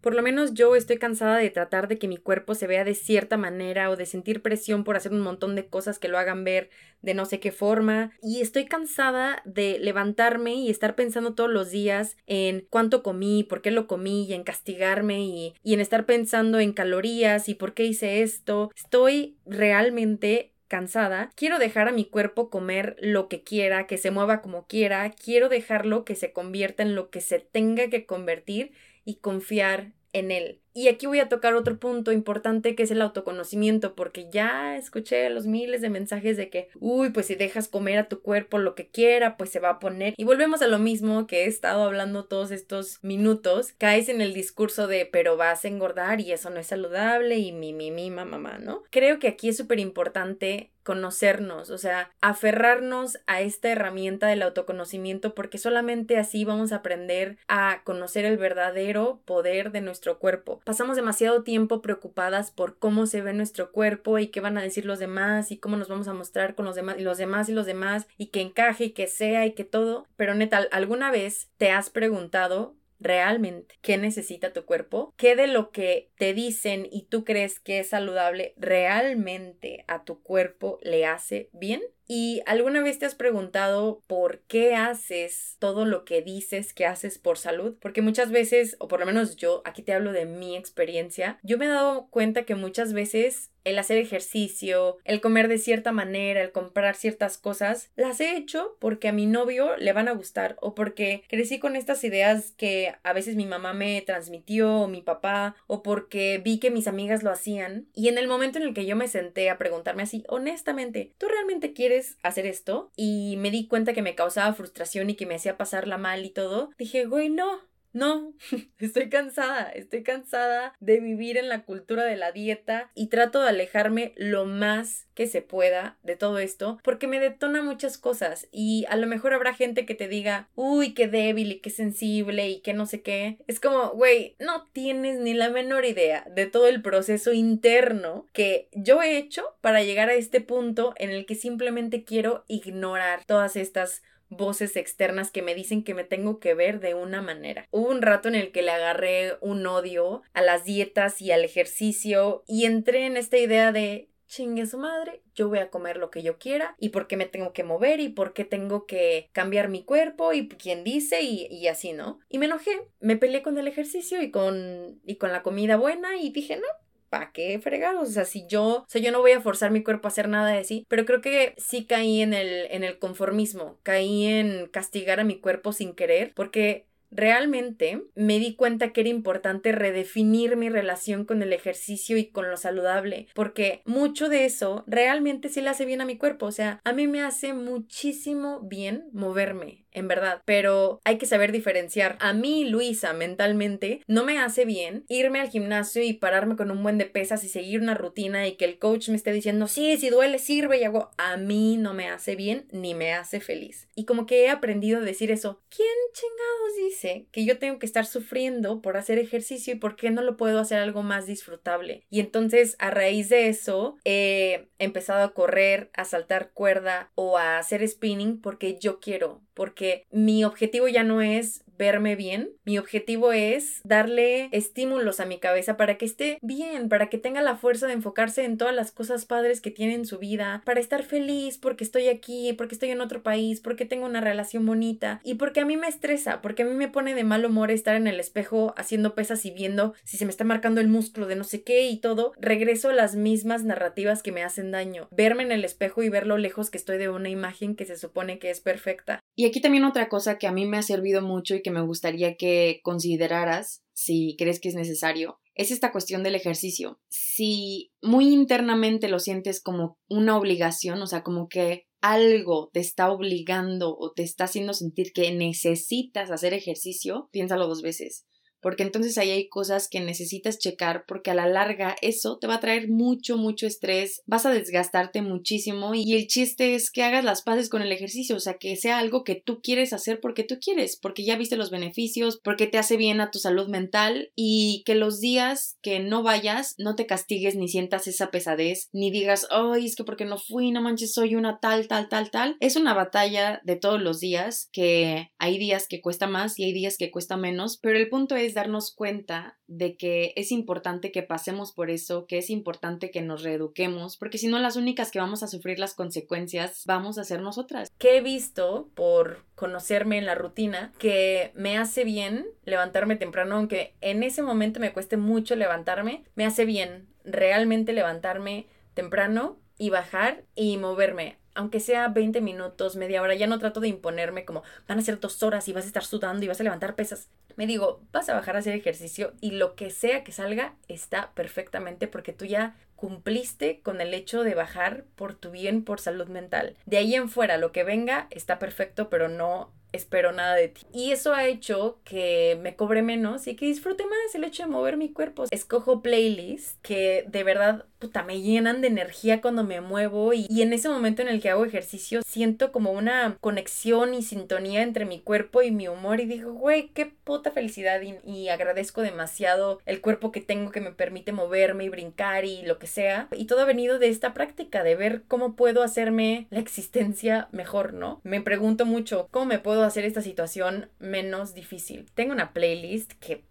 Por lo menos yo estoy cansada de tratar de que mi cuerpo se vea de cierta manera o de sentir presión por hacer un montón de cosas que lo hagan ver de no sé qué forma. Y estoy cansada de levantarme y estar pensando todos los días en cuánto comí, por qué lo comí y en castigarme y, y en estar pensando en calorías y por qué hice esto. Estoy realmente cansada, quiero dejar a mi cuerpo comer lo que quiera, que se mueva como quiera, quiero dejarlo que se convierta en lo que se tenga que convertir y confiar en él. Y aquí voy a tocar otro punto importante que es el autoconocimiento, porque ya escuché los miles de mensajes de que, uy, pues si dejas comer a tu cuerpo lo que quiera, pues se va a poner. Y volvemos a lo mismo que he estado hablando todos estos minutos, caes en el discurso de, pero vas a engordar y eso no es saludable y mi, mi, mi, mamá, ¿no? Creo que aquí es súper importante conocernos, o sea, aferrarnos a esta herramienta del autoconocimiento porque solamente así vamos a aprender a conocer el verdadero poder de nuestro cuerpo. Pasamos demasiado tiempo preocupadas por cómo se ve nuestro cuerpo y qué van a decir los demás y cómo nos vamos a mostrar con los demás y los demás y los demás y que encaje y que sea y que todo, pero neta, ¿alguna vez te has preguntado realmente qué necesita tu cuerpo, qué de lo que te dicen y tú crees que es saludable realmente a tu cuerpo le hace bien. ¿Y alguna vez te has preguntado por qué haces todo lo que dices que haces por salud? Porque muchas veces, o por lo menos yo, aquí te hablo de mi experiencia, yo me he dado cuenta que muchas veces el hacer ejercicio, el comer de cierta manera, el comprar ciertas cosas, las he hecho porque a mi novio le van a gustar o porque crecí con estas ideas que a veces mi mamá me transmitió o mi papá o porque vi que mis amigas lo hacían y en el momento en el que yo me senté a preguntarme así, honestamente, ¿tú realmente quieres hacer esto y me di cuenta que me causaba frustración y que me hacía pasarla mal y todo, dije, güey, no, no, *laughs* estoy cansada, estoy cansada de vivir en la cultura de la dieta y trato de alejarme lo más que se pueda de todo esto porque me detona muchas cosas y a lo mejor habrá gente que te diga, uy, qué débil y qué sensible y qué no sé qué. Es como, güey, no tienes ni la menor idea de todo el proceso interno que yo he hecho para llegar a este punto en el que simplemente quiero ignorar todas estas voces externas que me dicen que me tengo que ver de una manera. Hubo un rato en el que le agarré un odio a las dietas y al ejercicio y entré en esta idea de chingue su madre, yo voy a comer lo que yo quiera y por qué me tengo que mover y por qué tengo que cambiar mi cuerpo y quién dice y, y, así, ¿no? Y me enojé, me peleé con el ejercicio y con, y con la comida buena y dije, no, ¿para qué fregados? O sea, si yo, o sea, yo no voy a forzar mi cuerpo a hacer nada de sí, pero creo que sí caí en el, en el conformismo, caí en castigar a mi cuerpo sin querer, porque Realmente me di cuenta que era importante redefinir mi relación con el ejercicio y con lo saludable, porque mucho de eso realmente sí le hace bien a mi cuerpo, o sea, a mí me hace muchísimo bien moverme, en verdad, pero hay que saber diferenciar. A mí, Luisa, mentalmente, no me hace bien irme al gimnasio y pararme con un buen de pesas y seguir una rutina y que el coach me esté diciendo, sí, si duele, sirve y hago, a mí no me hace bien ni me hace feliz. Y como que he aprendido a decir eso, ¿quién chingados dice que yo tengo que estar sufriendo por hacer ejercicio y por qué no lo puedo hacer algo más disfrutable? Y entonces, a raíz de eso, he empezado a correr, a saltar cuerda o a hacer spinning porque yo quiero, porque mi objetivo ya no es verme bien. Mi objetivo es darle estímulos a mi cabeza para que esté bien, para que tenga la fuerza de enfocarse en todas las cosas padres que tiene en su vida, para estar feliz porque estoy aquí, porque estoy en otro país, porque tengo una relación bonita y porque a mí me estresa, porque a mí me pone de mal humor estar en el espejo haciendo pesas y viendo si se me está marcando el músculo de no sé qué y todo. Regreso a las mismas narrativas que me hacen daño. Verme en el espejo y ver lo lejos que estoy de una imagen que se supone que es perfecta.
Y aquí también otra cosa que a mí me ha servido mucho y que me gustaría que consideraras si crees que es necesario, es esta cuestión del ejercicio. Si muy internamente lo sientes como una obligación, o sea, como que algo te está obligando o te está haciendo sentir que necesitas hacer ejercicio, piénsalo dos veces porque entonces ahí hay cosas que necesitas checar porque a la larga eso te va a traer mucho, mucho estrés, vas a desgastarte muchísimo y el chiste es que hagas las paces con el ejercicio, o sea, que sea algo que tú quieres hacer porque tú quieres, porque ya viste los beneficios, porque te hace bien a tu salud mental y que los días que no vayas no te castigues ni sientas esa pesadez, ni digas, ay, es que porque no fui, no manches, soy una tal, tal, tal, tal. Es una batalla de todos los días que hay días que cuesta más y hay días que cuesta menos, pero el punto es darnos cuenta de que es importante que pasemos por eso, que es importante que nos reeduquemos, porque si no las únicas que vamos a sufrir las consecuencias vamos a ser nosotras.
Que he visto por conocerme en la rutina que me hace bien levantarme temprano, aunque en ese momento me cueste mucho levantarme, me hace bien realmente levantarme temprano y bajar y moverme aunque sea 20 minutos, media hora, ya no trato de imponerme como van a ser dos horas y vas a estar sudando y vas a levantar pesas. Me digo, vas a bajar a hacer ejercicio y lo que sea que salga está perfectamente porque tú ya cumpliste con el hecho de bajar por tu bien, por salud mental. De ahí en fuera, lo que venga está perfecto, pero no espero nada de ti. Y eso ha hecho que me cobre menos y que disfrute más el hecho de mover mi cuerpo. Escojo playlists que de verdad, puta, me llenan de energía cuando me muevo y, y, en ese momento en el que hago ejercicio siento como una conexión y sintonía entre mi cuerpo y mi humor y digo, güey, qué puta felicidad y, y agradezco demasiado el cuerpo que tengo que me permite moverme y brincar y lo que sea. Y todo ha venido de esta práctica, de ver cómo puedo hacerme la existencia mejor, ¿no? Me pregunto mucho, ¿cómo me puedo hacer esta situación menos difícil. Tengo una playlist que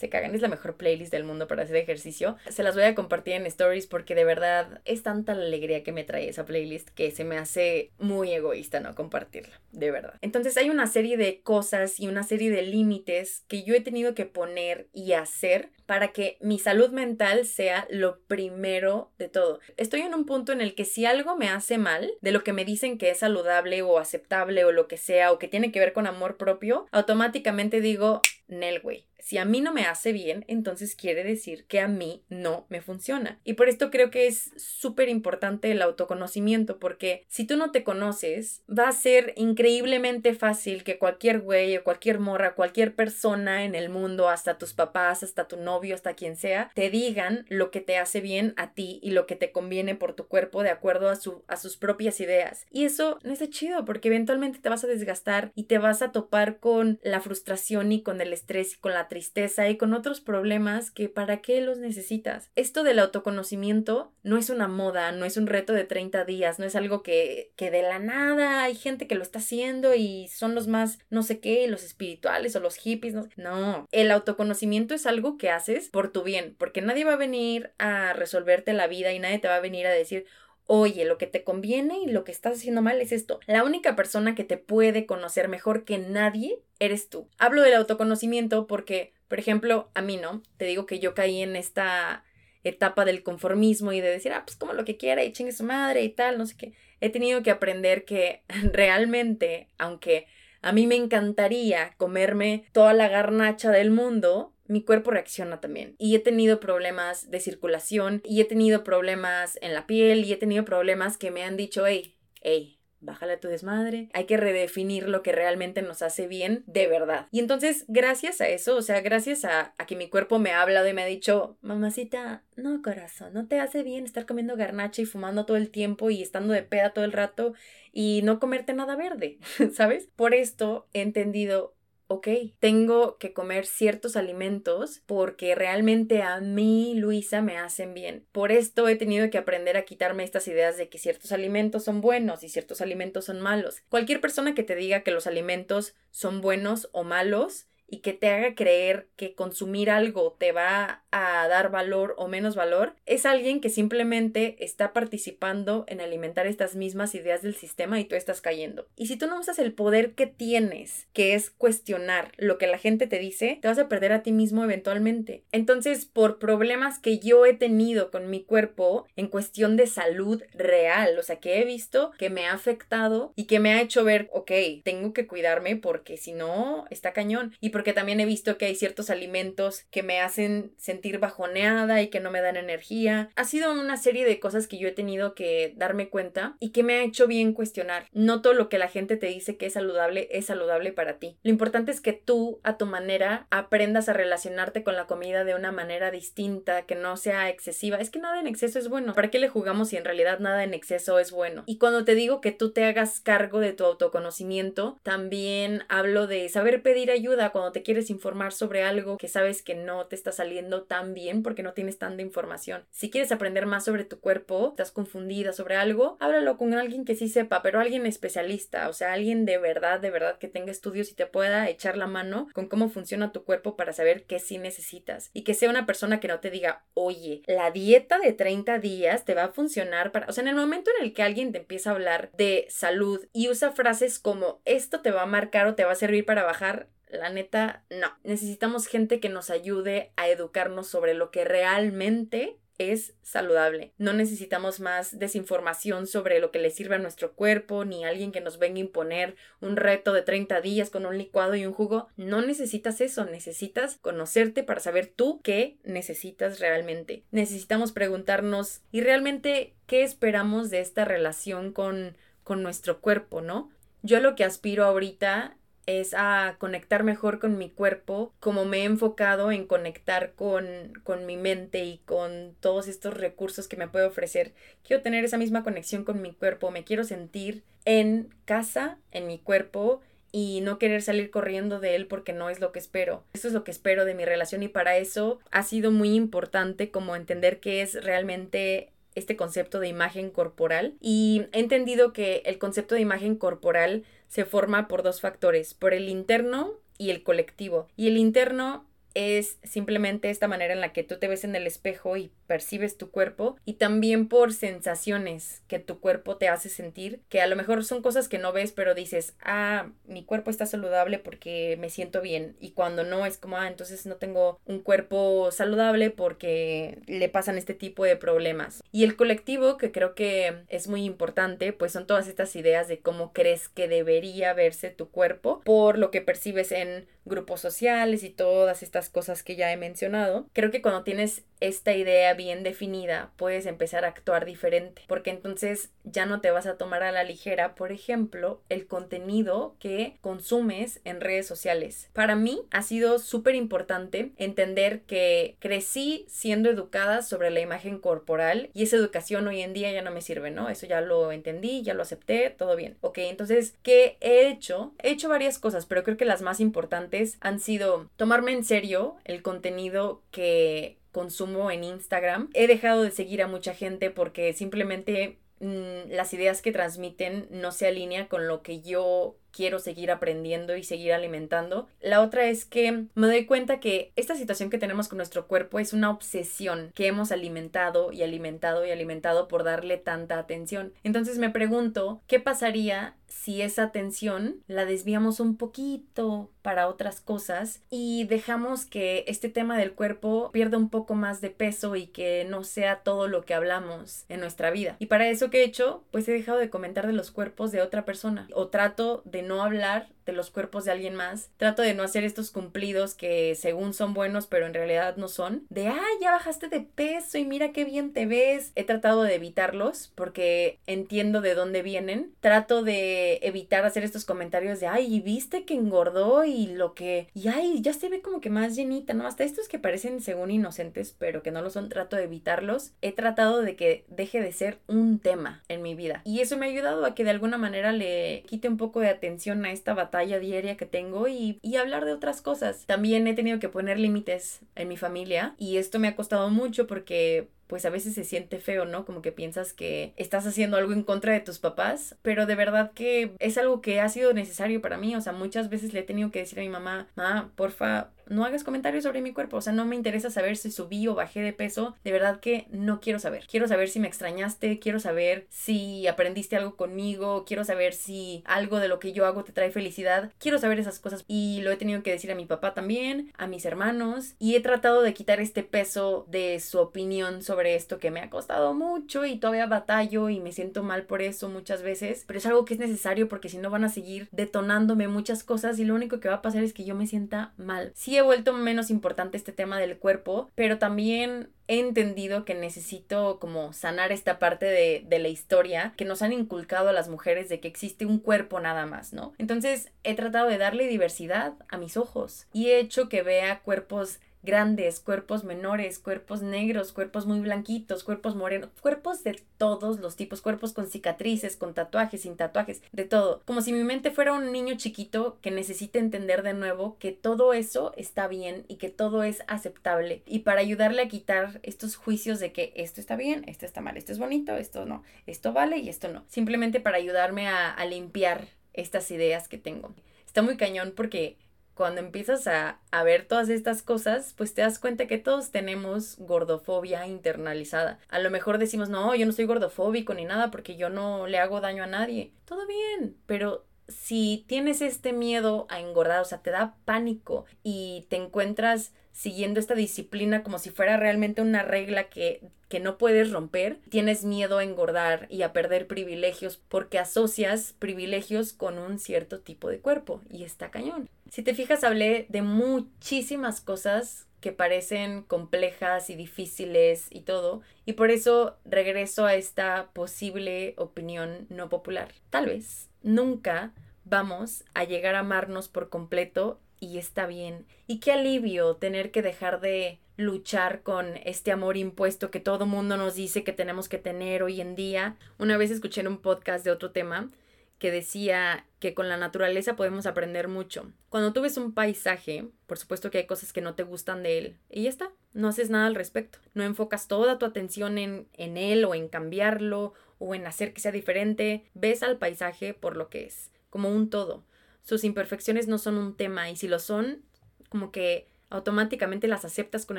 se cagan, es la mejor playlist del mundo para hacer ejercicio. Se las voy a compartir en stories porque de verdad es tanta la alegría que me trae esa playlist que se me hace muy egoísta no compartirla, de verdad. Entonces hay una serie de cosas y una serie de límites que yo he tenido que poner y hacer para que mi salud mental sea lo primero de todo. Estoy en un punto en el que si algo me hace mal, de lo que me dicen que es saludable o aceptable o lo que sea, o que tiene que ver con amor propio, automáticamente digo, Nel, güey. Si a mí no me hace bien, entonces quiere decir que a mí no me funciona. Y por esto creo que es súper importante el autoconocimiento, porque si tú no te conoces, va a ser increíblemente fácil que cualquier güey o cualquier morra, cualquier persona en el mundo, hasta tus papás, hasta tu novio, hasta quien sea, te digan lo que te hace bien a ti y lo que te conviene por tu cuerpo de acuerdo a, su, a sus propias ideas. Y eso no es chido, porque eventualmente te vas a desgastar y te vas a topar con la frustración y con el estrés y con la tristeza y con otros problemas que para qué los necesitas. Esto del autoconocimiento no es una moda, no es un reto de 30 días, no es algo que, que de la nada hay gente que lo está haciendo y son los más no sé qué, los espirituales o los hippies, no, no. el autoconocimiento es algo que haces por tu bien, porque nadie va a venir a resolverte la vida y nadie te va a venir a decir, oye, lo que te conviene y lo que estás haciendo mal es esto. La única persona que te puede conocer mejor que nadie eres tú. Hablo del autoconocimiento porque, por ejemplo, a mí no, te digo que yo caí en esta etapa del conformismo y de decir, ah, pues como lo que quiera y chingue su madre y tal, no sé qué. He tenido que aprender que *laughs* realmente, aunque a mí me encantaría comerme toda la garnacha del mundo, mi cuerpo reacciona también. Y he tenido problemas de circulación, y he tenido problemas en la piel, y he tenido problemas que me han dicho, hey, hey, bájale a tu desmadre, hay que redefinir lo que realmente nos hace bien de verdad. Y entonces, gracias a eso, o sea, gracias a, a, que mi cuerpo me ha hablado y me ha dicho, mamacita, no corazón, no te hace bien estar comiendo garnacha y fumando todo el tiempo y estando de peda todo el rato y no comerte nada verde, *laughs* ¿sabes? Por esto he entendido ok, tengo que comer ciertos alimentos porque realmente a mí, Luisa, me hacen bien. Por esto he tenido que aprender a quitarme estas ideas de que ciertos alimentos son buenos y ciertos alimentos son malos. Cualquier persona que te diga que los alimentos son buenos o malos y que te haga creer que consumir algo te va a dar valor o menos valor, es alguien que simplemente está participando en alimentar estas mismas ideas del sistema y tú estás cayendo. Y si tú no usas el poder que tienes, que es cuestionar lo que la gente te dice, te vas a perder a ti mismo eventualmente. Entonces, por problemas que yo he tenido con mi cuerpo en cuestión de salud real, o sea, que he visto que me ha afectado y que me ha hecho ver, ok, tengo que cuidarme porque si no, está cañón. Y porque también he visto que hay ciertos alimentos que me hacen sentir bajoneada y que no me dan energía. Ha sido una serie de cosas que yo he tenido que darme cuenta y que me ha hecho bien cuestionar. No todo lo que la gente te dice que es saludable es saludable para ti. Lo importante es que tú, a tu manera, aprendas a relacionarte con la comida de una manera distinta, que no sea excesiva. Es que nada en exceso es bueno. ¿Para qué le jugamos si en realidad nada en exceso es bueno? Y cuando te digo que tú te hagas cargo de tu autoconocimiento, también hablo de saber pedir ayuda cuando te quieres informar sobre algo que sabes que no te está saliendo tan bien porque no tienes tanta información. Si quieres aprender más sobre tu cuerpo, estás confundida sobre algo, háblalo con alguien que sí sepa, pero alguien especialista, o sea, alguien de verdad, de verdad que tenga estudios y te pueda echar la mano con cómo funciona tu cuerpo para saber qué sí necesitas. Y que sea una persona que no te diga, oye, la dieta de 30 días te va a funcionar para... O sea, en el momento en el que alguien te empieza a hablar de salud y usa frases como esto te va a marcar o te va a servir para bajar, la neta, no. Necesitamos gente que nos ayude a educarnos sobre lo que realmente es saludable. No necesitamos más desinformación sobre lo que le sirve a nuestro cuerpo, ni alguien que nos venga a imponer un reto de 30 días con un licuado y un jugo. No necesitas eso, necesitas conocerte para saber tú qué necesitas realmente. Necesitamos preguntarnos y realmente qué esperamos de esta relación con, con nuestro cuerpo, ¿no? Yo lo que aspiro ahorita es a conectar mejor con mi cuerpo, como me he enfocado en conectar con, con mi mente y con todos estos recursos que me puede ofrecer. Quiero tener esa misma conexión con mi cuerpo, me quiero sentir en casa, en mi cuerpo y no querer salir corriendo de él porque no es lo que espero. Eso es lo que espero de mi relación y para eso ha sido muy importante como entender que es realmente este concepto de imagen corporal y he entendido que el concepto de imagen corporal se forma por dos factores, por el interno y el colectivo. Y el interno es simplemente esta manera en la que tú te ves en el espejo y percibes tu cuerpo y también por sensaciones que tu cuerpo te hace sentir, que a lo mejor son cosas que no ves, pero dices, ah, mi cuerpo está saludable porque me siento bien y cuando no es como, ah, entonces no tengo un cuerpo saludable porque le pasan este tipo de problemas. Y el colectivo, que creo que es muy importante, pues son todas estas ideas de cómo crees que debería verse tu cuerpo por lo que percibes en grupos sociales y todas estas cosas que ya he mencionado. Creo que cuando tienes esta idea bien definida, puedes empezar a actuar diferente, porque entonces ya no te vas a tomar a la ligera, por ejemplo, el contenido que consumes en redes sociales. Para mí ha sido súper importante entender que crecí siendo educada sobre la imagen corporal y esa educación hoy en día ya no me sirve, ¿no? Eso ya lo entendí, ya lo acepté, todo bien. Ok, entonces, ¿qué he hecho? He hecho varias cosas, pero creo que las más importantes han sido tomarme en serio el contenido que consumo en Instagram. He dejado de seguir a mucha gente porque simplemente mm, las ideas que transmiten no se alinean con lo que yo quiero seguir aprendiendo y seguir alimentando. La otra es que me doy cuenta que esta situación que tenemos con nuestro cuerpo es una obsesión que hemos alimentado y alimentado y alimentado por darle tanta atención. Entonces me pregunto, ¿qué pasaría si esa atención la desviamos un poquito para otras cosas y dejamos que este tema del cuerpo pierda un poco más de peso y que no sea todo lo que hablamos en nuestra vida. Y para eso que he hecho, pues he dejado de comentar de los cuerpos de otra persona o trato de no hablar de los cuerpos de alguien más. Trato de no hacer estos cumplidos que según son buenos pero en realidad no son. De, ay, ya bajaste de peso y mira qué bien te ves. He tratado de evitarlos porque entiendo de dónde vienen. Trato de evitar hacer estos comentarios de, ay, viste que engordó y lo que... Y ay, ya se ve como que más llenita, ¿no? Hasta estos que parecen según inocentes pero que no lo son, trato de evitarlos. He tratado de que deje de ser un tema en mi vida. Y eso me ha ayudado a que de alguna manera le quite un poco de atención a esta batalla diaria que tengo y, hablar de otras cosas. También he tenido que poner límites en mi familia y esto me ha costado mucho porque pues a veces se siente feo, ¿no? Como que piensas que estás haciendo algo en contra de tus papás, pero de verdad que es algo que ha sido necesario para mí, o sea, muchas veces le he tenido que decir a mi mamá, mamá, porfa, no hagas comentarios sobre mi cuerpo, o sea, no me interesa saber si subí o bajé de peso, de verdad que no quiero saber. Quiero saber si me extrañaste, quiero saber si aprendiste algo conmigo, quiero saber si algo de lo que yo hago te trae felicidad, quiero saber esas cosas y lo he tenido que decir a mi papá también, a mis hermanos y he tratado de quitar este peso de su opinión sobre esto que me ha costado mucho y todavía batallo y me siento mal por eso muchas veces, pero es algo que es necesario porque si no van a seguir detonándome muchas cosas y lo único que va a pasar es que yo me sienta mal. Sí he vuelto menos importante este tema del cuerpo, pero también he entendido que necesito como sanar esta parte de, de, la historia que nos han inculcado a las mujeres de que existe un cuerpo nada más, ¿no? Entonces he tratado de darle diversidad a mis ojos y he hecho que vea cuerpos grandes, cuerpos menores, cuerpos negros, cuerpos muy blanquitos, cuerpos morenos, cuerpos de todos los tipos, cuerpos con cicatrices, con tatuajes, sin tatuajes, de todo. Como si mi mente fuera un niño chiquito que necesita entender de nuevo que todo eso está bien y que todo es aceptable. Y para ayudarle a quitar estos juicios de que esto está bien, esto está mal, esto es bonito, esto no, esto vale y esto no. Simplemente para ayudarme a, a limpiar estas ideas que tengo. Está muy cañón porque cuando empiezas a, ver todas estas cosas, pues te das cuenta que todos tenemos gordofobia internalizada. A lo mejor decimos, no, yo no soy gordofóbico ni nada porque yo no le hago daño a nadie. Todo bien, pero si tienes este miedo a engordar, o sea, te da pánico y te encuentras siguiendo esta disciplina como si fuera realmente una regla que que no puedes romper, tienes miedo a engordar y a perder privilegios porque asocias privilegios con un cierto tipo de cuerpo y está cañón. Si te fijas, hablé de muchísimas cosas que parecen complejas y difíciles y todo, y por eso regreso a esta posible opinión no popular. Tal vez nunca vamos a llegar a amarnos por completo y está bien. Y qué alivio tener que dejar de luchar con este amor impuesto que todo mundo nos dice que tenemos que tener hoy en día. Una vez escuché en un podcast de otro tema que decía que con la naturaleza podemos aprender mucho. Cuando tú ves un paisaje, por supuesto que hay cosas que no te gustan de él, y ya está, no haces nada al respecto. No enfocas toda tu atención en, en él o en cambiarlo o en hacer que sea diferente. Ves al paisaje por lo que es, como un todo. Sus imperfecciones no son un tema y si lo son, como que automáticamente las aceptas con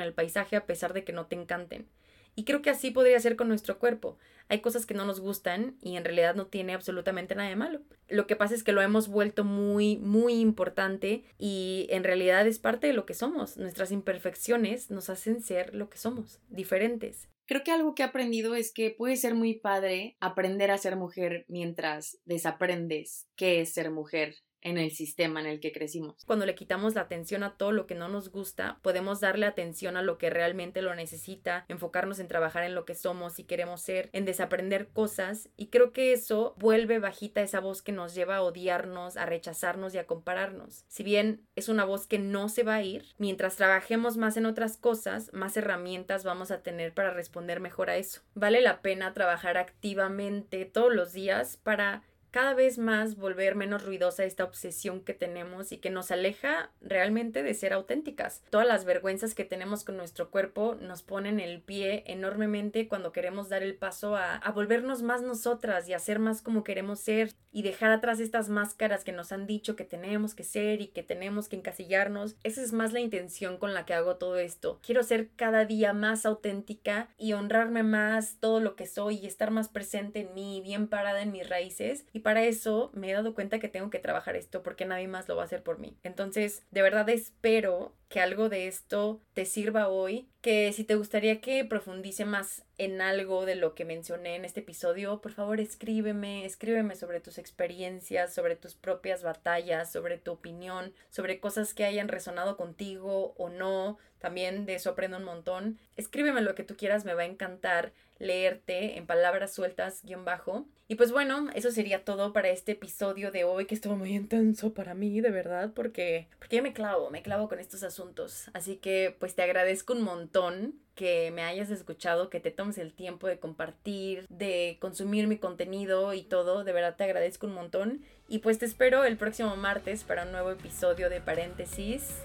el paisaje a pesar de que no te encanten. Y creo que así podría ser con nuestro cuerpo. Hay cosas que no nos gustan y en realidad no tiene absolutamente nada de malo. Lo que pasa es que lo hemos vuelto muy, muy importante y en realidad es parte de lo que somos. Nuestras imperfecciones nos hacen ser lo que somos, diferentes.
Creo que algo que he aprendido es que puede ser muy padre aprender a ser mujer mientras desaprendes qué es ser mujer en el sistema en el que crecimos.
Cuando le quitamos la atención a todo lo que no nos gusta, podemos darle atención a lo que realmente lo necesita, enfocarnos en trabajar en lo que somos y queremos ser, en desaprender cosas y creo que eso vuelve bajita esa voz que nos lleva a odiarnos, a rechazarnos y a compararnos. Si bien es una voz que no se va a ir, mientras trabajemos más en otras cosas, más herramientas vamos a tener para responder mejor a eso. Vale la pena trabajar activamente todos los días para cada vez más volver menos ruidosa esta obsesión que tenemos y que nos aleja realmente de ser auténticas. Todas las vergüenzas que tenemos con nuestro cuerpo nos ponen el pie enormemente cuando queremos dar el paso a, a volvernos más nosotras y a ser más como queremos ser y dejar atrás estas máscaras que nos han dicho que tenemos que ser y que tenemos que encasillarnos. Esa es más la intención con la que hago todo esto. Quiero ser cada día más auténtica y honrarme más todo lo que soy y estar más presente en mí, bien parada en mis raíces y para eso me he dado cuenta que tengo que trabajar esto porque nadie más lo va a hacer por mí. Entonces, de verdad espero que algo de esto te sirva hoy, que si te gustaría que profundice más en algo de lo que mencioné en este episodio, por favor escríbeme, escríbeme sobre tus experiencias, sobre tus propias batallas, sobre tu opinión, sobre cosas que hayan resonado contigo o no. También de eso aprendo un montón. Escríbeme lo que tú quieras, me va a encantar leerte en palabras sueltas guion bajo. Y pues bueno, eso sería todo para este episodio de hoy que estuvo muy intenso para mí, de verdad, porque, porque me clavo, me clavo con estos asuntos. Así que pues te agradezco un montón que me hayas escuchado, que te tomes el tiempo de compartir, de consumir mi contenido y todo. De verdad te agradezco un montón. Y pues te espero el próximo martes para un nuevo episodio de paréntesis.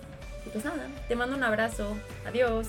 Y pues nada, te mando un abrazo. Adiós.